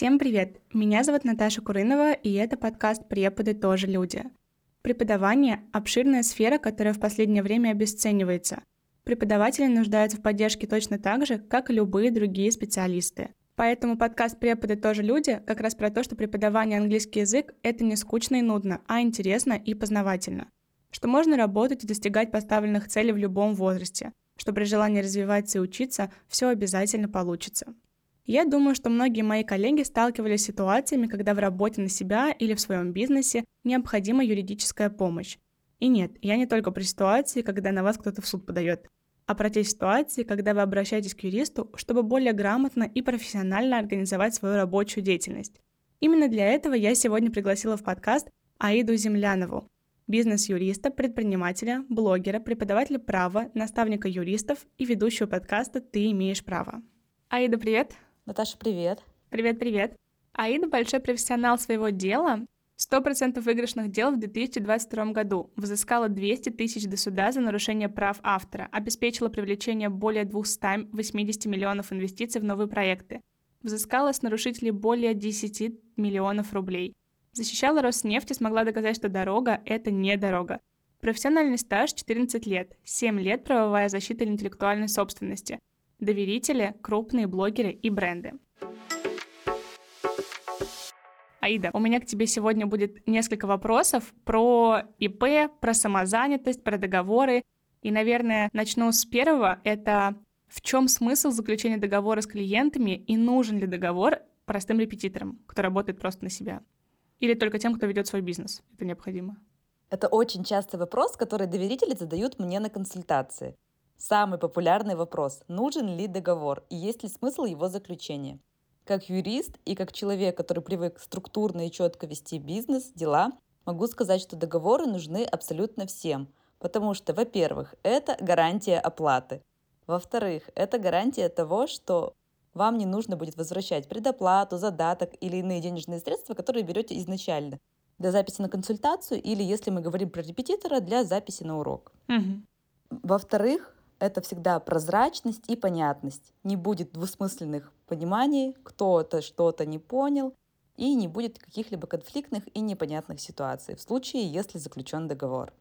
Всем привет! Меня зовут Наташа Курынова, и это подкаст «Преподы тоже люди». Преподавание – обширная сфера, которая в последнее время обесценивается. Преподаватели нуждаются в поддержке точно так же, как и любые другие специалисты. Поэтому подкаст «Преподы тоже люди» как раз про то, что преподавание английский язык – это не скучно и нудно, а интересно и познавательно. Что можно работать и достигать поставленных целей в любом возрасте, что при желании развиваться и учиться все обязательно получится. Я думаю, что многие мои коллеги сталкивались с ситуациями, когда в работе на себя или в своем бизнесе необходима юридическая помощь. И нет, я не только про ситуации, когда на вас кто-то в суд подает, а про те ситуации, когда вы обращаетесь к юристу, чтобы более грамотно и профессионально организовать свою рабочую деятельность. Именно для этого я сегодня пригласила в подкаст Аиду Землянову, бизнес-юриста, предпринимателя, блогера, преподавателя права, наставника юристов и ведущего подкаста «Ты имеешь право». Аида, привет! Наташа, привет. Привет-привет. Аида большой профессионал своего дела. 100% выигрышных дел в 2022 году. Взыскала 200 тысяч до суда за нарушение прав автора. Обеспечила привлечение более 280 миллионов инвестиций в новые проекты. Взыскала с нарушителей более 10 миллионов рублей. Защищала Роснефть и смогла доказать, что дорога — это не дорога. Профессиональный стаж 14 лет, 7 лет правовая защита интеллектуальной собственности — доверители, крупные блогеры и бренды. Аида, у меня к тебе сегодня будет несколько вопросов про ИП, про самозанятость, про договоры. И, наверное, начну с первого. Это в чем смысл заключения договора с клиентами и нужен ли договор простым репетиторам, кто работает просто на себя? Или только тем, кто ведет свой бизнес? Это необходимо. Это очень частый вопрос, который доверители задают мне на консультации. Самый популярный вопрос – нужен ли договор и есть ли смысл его заключения? Как юрист и как человек, который привык структурно и четко вести бизнес, дела, могу сказать, что договоры нужны абсолютно всем. Потому что, во-первых, это гарантия оплаты. Во-вторых, это гарантия того, что вам не нужно будет возвращать предоплату, задаток или иные денежные средства, которые берете изначально для записи на консультацию или, если мы говорим про репетитора, для записи на урок. Угу. Во-вторых, это всегда прозрачность и понятность. Не будет двусмысленных пониманий, кто-то что-то не понял, и не будет каких-либо конфликтных и непонятных ситуаций в случае, если заключен договор.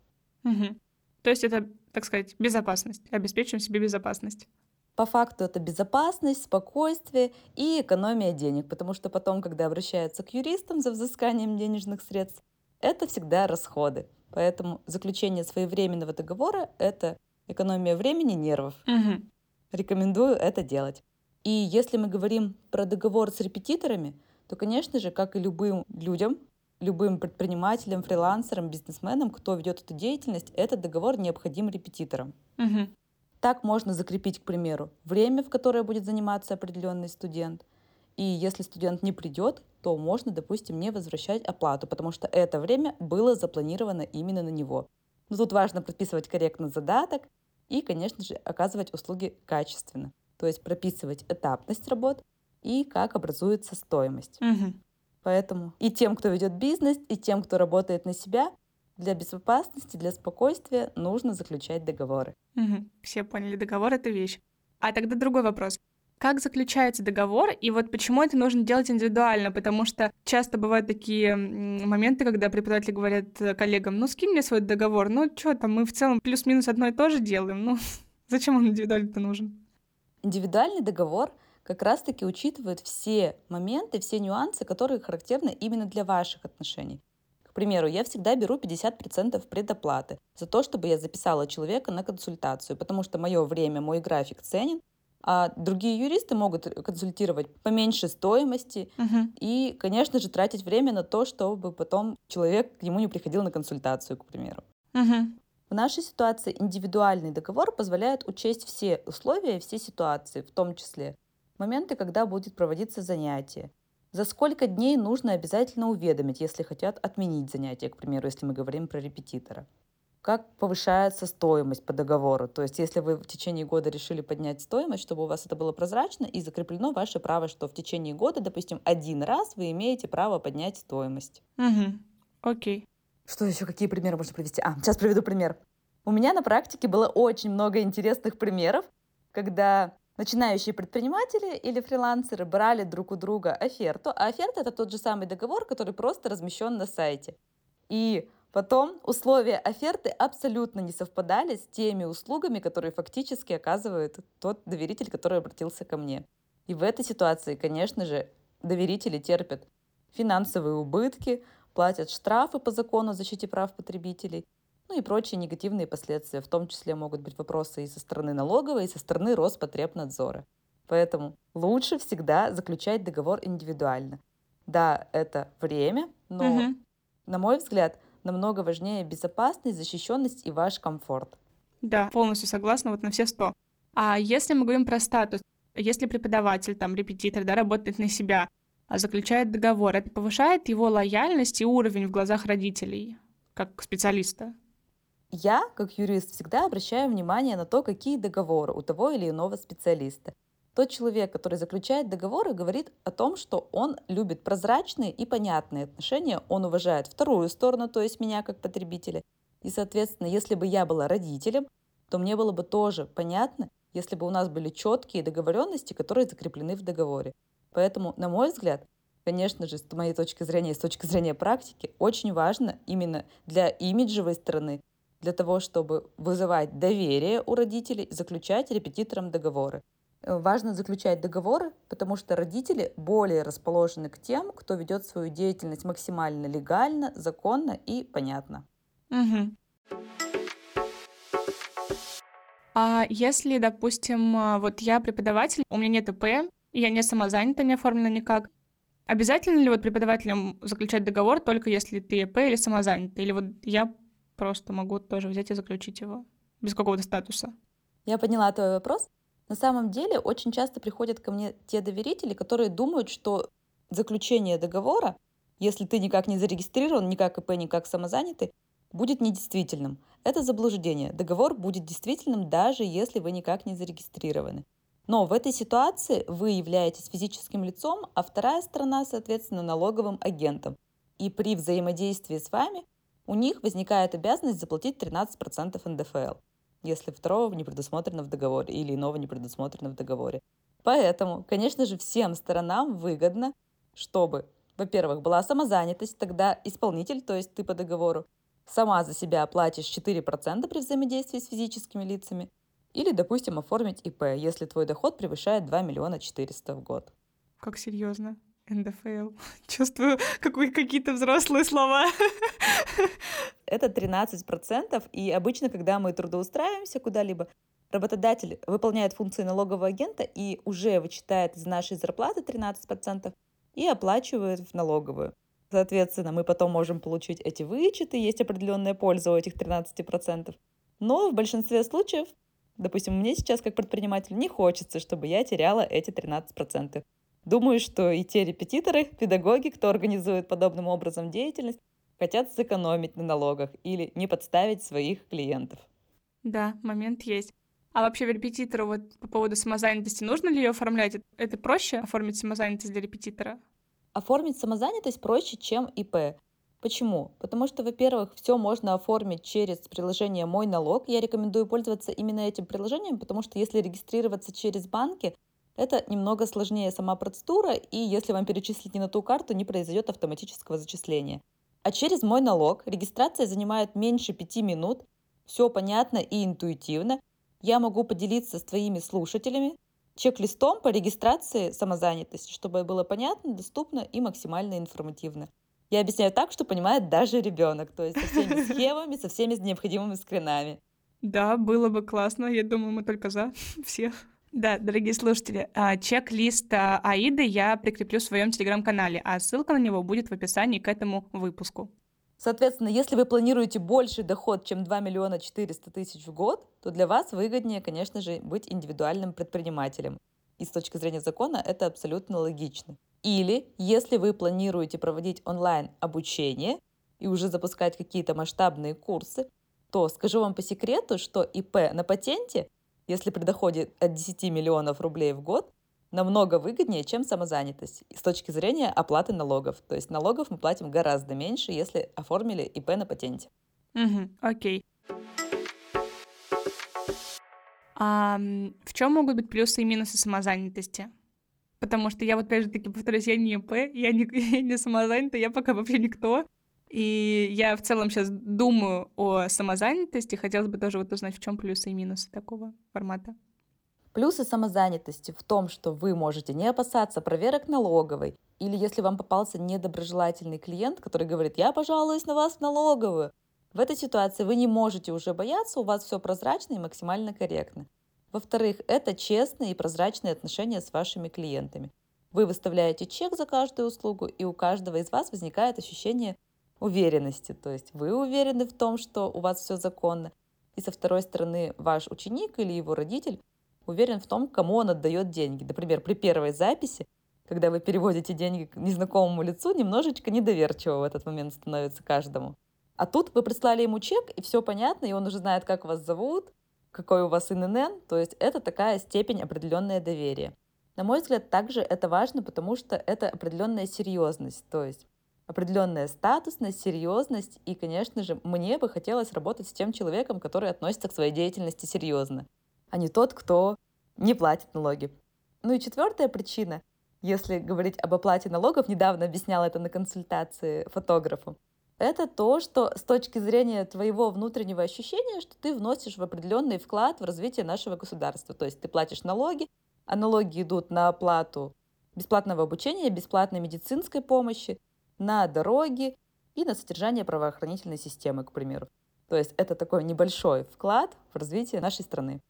Угу. То есть это, так сказать, безопасность. Обеспечиваем себе безопасность. По факту это безопасность, спокойствие и экономия денег, потому что потом, когда обращаются к юристам за взысканием денежных средств, это всегда расходы. Поэтому заключение своевременного договора — это экономия времени, нервов. Угу. Рекомендую это делать. И если мы говорим про договор с репетиторами, то, конечно же, как и любым людям, любым предпринимателям, фрилансерам, бизнесменам, кто ведет эту деятельность, этот договор необходим репетиторам. Угу. Так можно закрепить, к примеру, время, в которое будет заниматься определенный студент. И если студент не придет, то можно, допустим, не возвращать оплату, потому что это время было запланировано именно на него. Но тут важно прописывать корректно задаток и, конечно же, оказывать услуги качественно. То есть прописывать этапность работ и как образуется стоимость. Угу. Поэтому и тем, кто ведет бизнес, и тем, кто работает на себя, для безопасности, для спокойствия нужно заключать договоры. Угу. Все поняли, договор — это вещь. А тогда другой вопрос как заключается договор, и вот почему это нужно делать индивидуально, потому что часто бывают такие моменты, когда преподаватели говорят коллегам, ну, скинь мне свой договор, ну, что там, мы в целом плюс-минус одно и то же делаем, ну, зачем он индивидуально-то нужен? Индивидуальный договор как раз-таки учитывает все моменты, все нюансы, которые характерны именно для ваших отношений. К примеру, я всегда беру 50% предоплаты за то, чтобы я записала человека на консультацию, потому что мое время, мой график ценен, а другие юристы могут консультировать по меньшей стоимости uh-huh. и, конечно же, тратить время на то, чтобы потом человек к нему не приходил на консультацию, к примеру. Uh-huh. В нашей ситуации индивидуальный договор позволяет учесть все условия и все ситуации, в том числе моменты, когда будет проводиться занятие, за сколько дней нужно обязательно уведомить, если хотят отменить занятие, к примеру, если мы говорим про репетитора как повышается стоимость по договору. То есть, если вы в течение года решили поднять стоимость, чтобы у вас это было прозрачно и закреплено ваше право, что в течение года, допустим, один раз вы имеете право поднять стоимость. Угу. Окей. Что еще? Какие примеры можно привести? А, сейчас приведу пример. У меня на практике было очень много интересных примеров, когда начинающие предприниматели или фрилансеры брали друг у друга оферту, а оферта это тот же самый договор, который просто размещен на сайте. И потом условия оферты абсолютно не совпадали с теми услугами, которые фактически оказывает тот доверитель, который обратился ко мне. И в этой ситуации, конечно же, доверители терпят финансовые убытки, платят штрафы по закону о защите прав потребителей, ну и прочие негативные последствия. В том числе могут быть вопросы и со стороны налоговой, и со стороны Роспотребнадзора. Поэтому лучше всегда заключать договор индивидуально. Да, это время, но, угу. на мой взгляд, намного важнее безопасность, защищенность и ваш комфорт. Да, полностью согласна, вот на все сто. А если мы говорим про статус, если преподаватель, там, репетитор, да, работает на себя, а заключает договор, это повышает его лояльность и уровень в глазах родителей, как специалиста? Я, как юрист, всегда обращаю внимание на то, какие договоры у того или иного специалиста. Тот человек, который заключает договоры, говорит о том, что он любит прозрачные и понятные отношения, он уважает вторую сторону, то есть меня как потребителя. И, соответственно, если бы я была родителем, то мне было бы тоже понятно, если бы у нас были четкие договоренности, которые закреплены в договоре. Поэтому, на мой взгляд, конечно же, с моей точки зрения, с точки зрения практики, очень важно именно для имиджевой стороны, для того, чтобы вызывать доверие у родителей, заключать репетиторам договоры. Э, важно заключать договоры, потому что родители более расположены к тем, кто ведет свою деятельность максимально легально, законно и понятно. Угу. А если, допустим, а, вот я преподаватель, у меня нет ИП, я не самозанята, не оформлена никак, обязательно ли вот преподавателям заключать договор только если ты ИП или самозанятый? Или вот я просто могу тоже взять и заключить его без какого-то статуса? Я поняла твой вопрос. На самом деле очень часто приходят ко мне те доверители, которые думают, что заключение договора, если ты никак не зарегистрирован, ни как ИП, ни как самозанятый, будет недействительным. Это заблуждение. Договор будет действительным, даже если вы никак не зарегистрированы. Но в этой ситуации вы являетесь физическим лицом, а вторая сторона, соответственно, налоговым агентом. И при взаимодействии с вами у них возникает обязанность заплатить 13% НДФЛ, если второго не предусмотрено в договоре или иного не предусмотрено в договоре. Поэтому, конечно же, всем сторонам выгодно, чтобы, во-первых, была самозанятость, тогда исполнитель, то есть ты по договору, сама за себя платишь 4% при взаимодействии с физическими лицами, или, допустим, оформить ИП, если твой доход превышает 2 миллиона 400 в год. Как серьезно? НДФЛ. Чувствую какие- какие-то взрослые слова. Это 13%, и обычно, когда мы трудоустраиваемся куда-либо, работодатель выполняет функции налогового агента и уже вычитает из нашей зарплаты 13% и оплачивает в налоговую. Соответственно, мы потом можем получить эти вычеты, есть определенная польза у этих 13%. Но в большинстве случаев, допустим, мне сейчас как предприниматель не хочется, чтобы я теряла эти 13%. Думаю, что и те репетиторы, педагоги, кто организует подобным образом деятельность, хотят сэкономить на налогах или не подставить своих клиентов. Да, момент есть. А вообще в репетитору вот по поводу самозанятости нужно ли ее оформлять? Это проще оформить самозанятость для репетитора? Оформить самозанятость проще, чем ИП. Почему? Потому что, во-первых, все можно оформить через приложение «Мой налог». Я рекомендую пользоваться именно этим приложением, потому что если регистрироваться через банки, это немного сложнее сама процедура, и если вам перечислить не на ту карту, не произойдет автоматического зачисления. А через «Мой налог» регистрация занимает меньше пяти минут, все понятно и интуитивно. Я могу поделиться с твоими слушателями чек-листом по регистрации самозанятости, чтобы было понятно, доступно и максимально информативно. Я объясняю так, что понимает даже ребенок, то есть со всеми схемами, со всеми необходимыми скринами. Да, было бы классно. Я думаю, мы только за всех. Да, дорогие слушатели, а, чек-лист а, Аиды я прикреплю в своем телеграм-канале, а ссылка на него будет в описании к этому выпуску. Соответственно, если вы планируете больший доход, чем 2 миллиона 400 тысяч в год, то для вас выгоднее, конечно же, быть индивидуальным предпринимателем. И с точки зрения закона это абсолютно логично. Или, если вы планируете проводить онлайн обучение и уже запускать какие-то масштабные курсы, то скажу вам по секрету, что ИП на патенте, если при доходе от 10 миллионов рублей в год, намного выгоднее, чем самозанятость с точки зрения оплаты налогов. То есть налогов мы платим гораздо меньше, если оформили ИП на патенте. Угу, окей. А в чем могут быть плюсы и минусы самозанятости? Потому что я вот опять же таки повторюсь, я не ИП, я не, я не самозанята, я пока вообще никто. И я в целом сейчас думаю о самозанятости. Хотелось бы тоже вот узнать, в чем плюсы и минусы такого формата. Плюсы самозанятости в том, что вы можете не опасаться проверок налоговой, или если вам попался недоброжелательный клиент, который говорит, я пожалуюсь на вас в налоговую, в этой ситуации вы не можете уже бояться, у вас все прозрачно и максимально корректно. Во-вторых, это честные и прозрачные отношения с вашими клиентами. Вы выставляете чек за каждую услугу, и у каждого из вас возникает ощущение уверенности. То есть вы уверены в том, что у вас все законно. И со второй стороны, ваш ученик или его родитель уверен в том, кому он отдает деньги. Например, при первой записи, когда вы переводите деньги к незнакомому лицу, немножечко недоверчиво в этот момент становится каждому. А тут вы прислали ему чек, и все понятно, и он уже знает, как вас зовут, какой у вас ИНН, то есть это такая степень определенное доверие. На мой взгляд, также это важно, потому что это определенная серьезность, то есть определенная статусность, серьезность, и, конечно же, мне бы хотелось работать с тем человеком, который относится к своей деятельности серьезно, а не тот, кто не платит налоги. Ну и четвертая причина, если говорить об оплате налогов, недавно объясняла это на консультации фотографу, это то, что с точки зрения твоего внутреннего ощущения, что ты вносишь в определенный вклад в развитие нашего государства. То есть ты платишь налоги, а налоги идут на оплату бесплатного обучения, бесплатной медицинской помощи, на дороги и на содержание правоохранительной системы, к примеру. То есть это такой небольшой вклад в развитие нашей страны.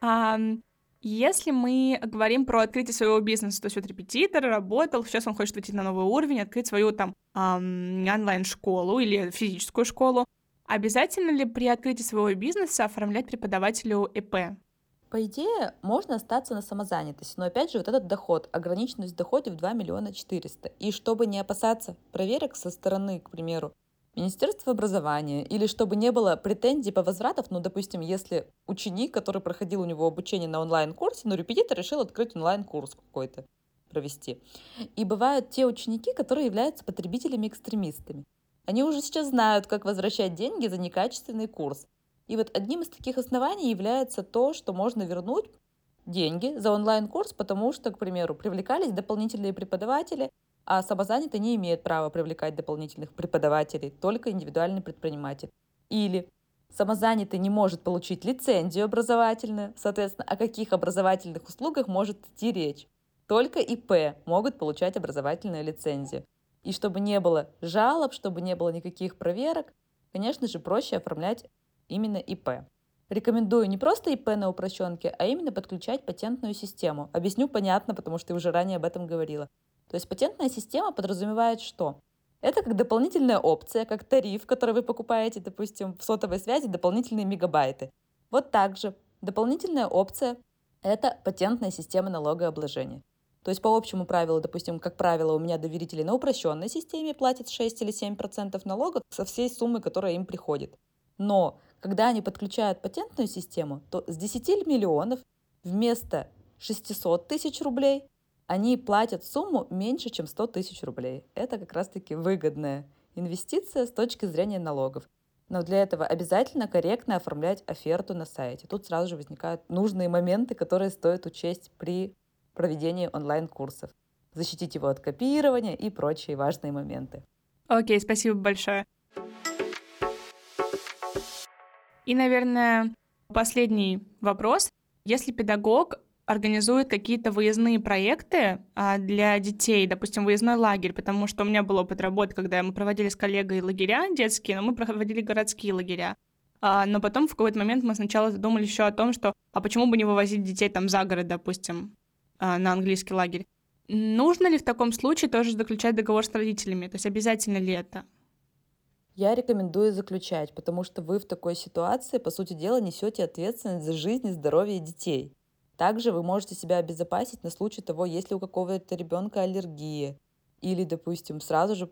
Um, если мы говорим про открытие своего бизнеса, то есть вот репетитор работал, сейчас он хочет выйти на новый уровень, открыть свою там онлайн-школу или физическую школу, обязательно ли при открытии своего бизнеса оформлять преподавателю ЭП? По идее, можно остаться на самозанятости, но опять же вот этот доход, ограниченность в доходе в 2 миллиона 400. И чтобы не опасаться проверок со стороны, к примеру, Министерство образования, или чтобы не было претензий по возвратов, ну, допустим, если ученик, который проходил у него обучение на онлайн-курсе, но репетитор решил открыть онлайн-курс какой-то провести. И бывают те ученики, которые являются потребителями-экстремистами. Они уже сейчас знают, как возвращать деньги за некачественный курс. И вот одним из таких оснований является то, что можно вернуть деньги за онлайн-курс, потому что, к примеру, привлекались дополнительные преподаватели, а самозанятый не имеет права привлекать дополнительных преподавателей, только индивидуальный предприниматель. Или самозанятый не может получить лицензию образовательную, соответственно, о каких образовательных услугах может идти речь. Только ИП могут получать образовательную лицензию. И чтобы не было жалоб, чтобы не было никаких проверок, конечно же, проще оформлять именно ИП. Рекомендую не просто ИП на упрощенке, а именно подключать патентную систему. Объясню понятно, потому что я уже ранее об этом говорила. То есть патентная система подразумевает что? Это как дополнительная опция, как тариф, который вы покупаете, допустим, в сотовой связи, дополнительные мегабайты. Вот так же дополнительная опция – это патентная система налогообложения. То есть по общему правилу, допустим, как правило, у меня доверители на упрощенной системе платят 6 или 7% налогов со всей суммы, которая им приходит. Но когда они подключают патентную систему, то с 10 миллионов вместо 600 тысяч рублей они платят сумму меньше, чем 100 тысяч рублей. Это как раз-таки выгодная инвестиция с точки зрения налогов. Но для этого обязательно корректно оформлять оферту на сайте. Тут сразу же возникают нужные моменты, которые стоит учесть при проведении онлайн-курсов. Защитить его от копирования и прочие важные моменты. Окей, спасибо большое. И, наверное, последний вопрос. Если педагог организует какие-то выездные проекты а, для детей, допустим, выездной лагерь, потому что у меня был опыт работы, когда мы проводили с коллегой лагеря детские, но мы проводили городские лагеря. А, но потом в какой-то момент мы сначала задумались еще о том, что а почему бы не вывозить детей там за город, допустим, а, на английский лагерь. Нужно ли в таком случае тоже заключать договор с родителями? То есть обязательно ли это? Я рекомендую заключать, потому что вы в такой ситуации, по сути дела, несете ответственность за жизнь и здоровье детей. Также вы можете себя обезопасить на случай того, если у какого-то ребенка аллергия. Или, допустим, сразу же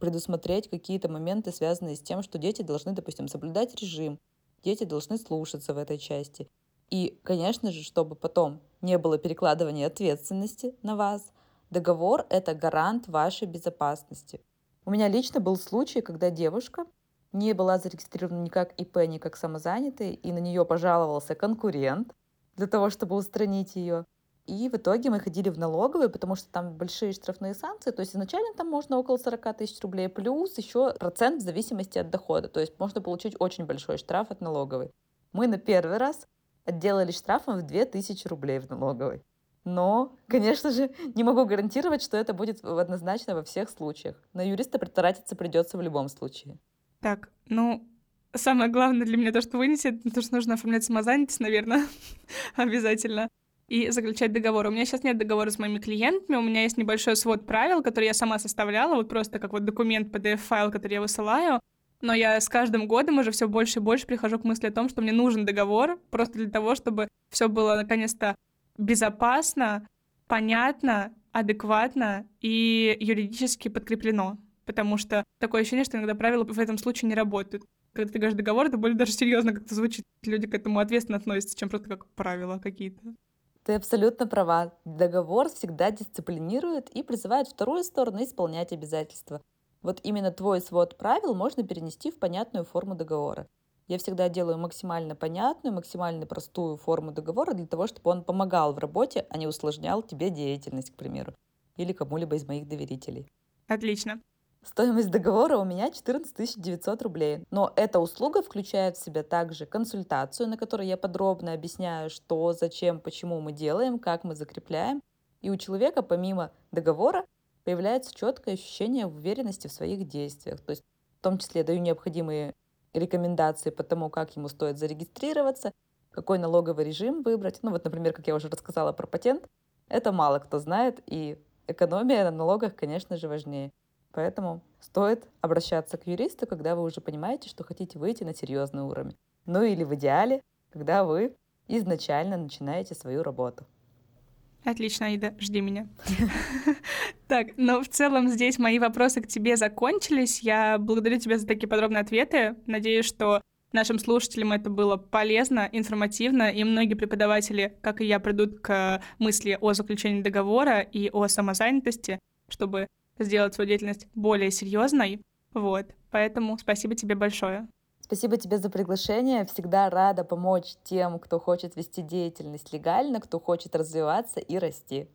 предусмотреть какие-то моменты, связанные с тем, что дети должны, допустим, соблюдать режим, дети должны слушаться в этой части. И, конечно же, чтобы потом не было перекладывания ответственности на вас, договор — это гарант вашей безопасности. У меня лично был случай, когда девушка не была зарегистрирована ни как ИП, ни как самозанятый, и на нее пожаловался конкурент для того, чтобы устранить ее. И в итоге мы ходили в налоговую, потому что там большие штрафные санкции. То есть изначально там можно около 40 тысяч рублей, плюс еще процент в зависимости от дохода. То есть можно получить очень большой штраф от налоговой. Мы на первый раз отделались штрафом в 2000 рублей в налоговой. Но, конечно же, не могу гарантировать, что это будет однозначно во всех случаях. На юриста притратиться придется в любом случае. Так, ну, самое главное для меня то, что вынесет, то, что нужно оформлять самозанятость, наверное, обязательно и заключать договор. У меня сейчас нет договора с моими клиентами, у меня есть небольшой свод правил, который я сама составляла, вот просто как вот документ, PDF-файл, который я высылаю, но я с каждым годом уже все больше и больше прихожу к мысли о том, что мне нужен договор просто для того, чтобы все было наконец-то безопасно, понятно, адекватно и юридически подкреплено. Потому что такое ощущение, что иногда правила в этом случае не работают. Когда ты говоришь договор, это более даже серьезно как-то звучит. Люди к этому ответственно относятся, чем просто как правила какие-то. Ты абсолютно права. Договор всегда дисциплинирует и призывает вторую сторону исполнять обязательства. Вот именно твой свод правил можно перенести в понятную форму договора. Я всегда делаю максимально понятную, максимально простую форму договора для того, чтобы он помогал в работе, а не усложнял тебе деятельность, к примеру, или кому-либо из моих доверителей. Отлично. Стоимость договора у меня 14 900 рублей. Но эта услуга включает в себя также консультацию, на которой я подробно объясняю, что, зачем, почему мы делаем, как мы закрепляем. И у человека помимо договора появляется четкое ощущение уверенности в своих действиях. То есть в том числе даю необходимые рекомендации по тому, как ему стоит зарегистрироваться, какой налоговый режим выбрать. Ну вот, например, как я уже рассказала про патент, это мало кто знает, и экономия на налогах, конечно же, важнее. Поэтому стоит обращаться к юристу, когда вы уже понимаете, что хотите выйти на серьезный уровень. Ну или в идеале, когда вы изначально начинаете свою работу. Отлично, Аида, жди меня. Так, но в целом здесь мои вопросы к тебе закончились. Я благодарю тебя за такие подробные ответы. Надеюсь, что нашим слушателям это было полезно, информативно, и многие преподаватели, как и я, придут к мысли о заключении договора и о самозанятости, чтобы сделать свою деятельность более серьезной. Вот, поэтому спасибо тебе большое. Спасибо тебе за приглашение. Всегда рада помочь тем, кто хочет вести деятельность легально, кто хочет развиваться и расти.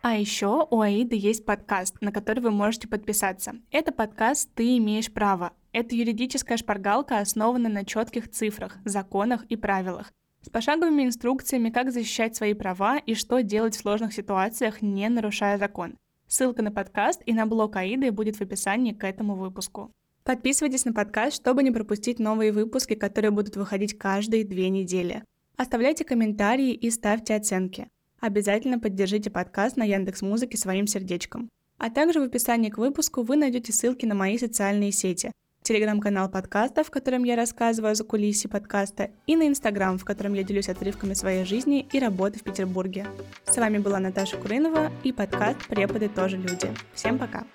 А еще у Аиды есть подкаст, на который вы можете подписаться. Это подкаст «Ты имеешь право». Это юридическая шпаргалка, основанная на четких цифрах, законах и правилах с пошаговыми инструкциями, как защищать свои права и что делать в сложных ситуациях, не нарушая закон. Ссылка на подкаст и на блог Аиды будет в описании к этому выпуску. Подписывайтесь на подкаст, чтобы не пропустить новые выпуски, которые будут выходить каждые две недели. Оставляйте комментарии и ставьте оценки. Обязательно поддержите подкаст на Яндекс Музыке своим сердечком. А также в описании к выпуску вы найдете ссылки на мои социальные сети – телеграм-канал подкаста, в котором я рассказываю за кулиси подкаста, и на инстаграм, в котором я делюсь отрывками своей жизни и работы в Петербурге. С вами была Наташа Курынова и подкаст «Преподы тоже люди». Всем пока!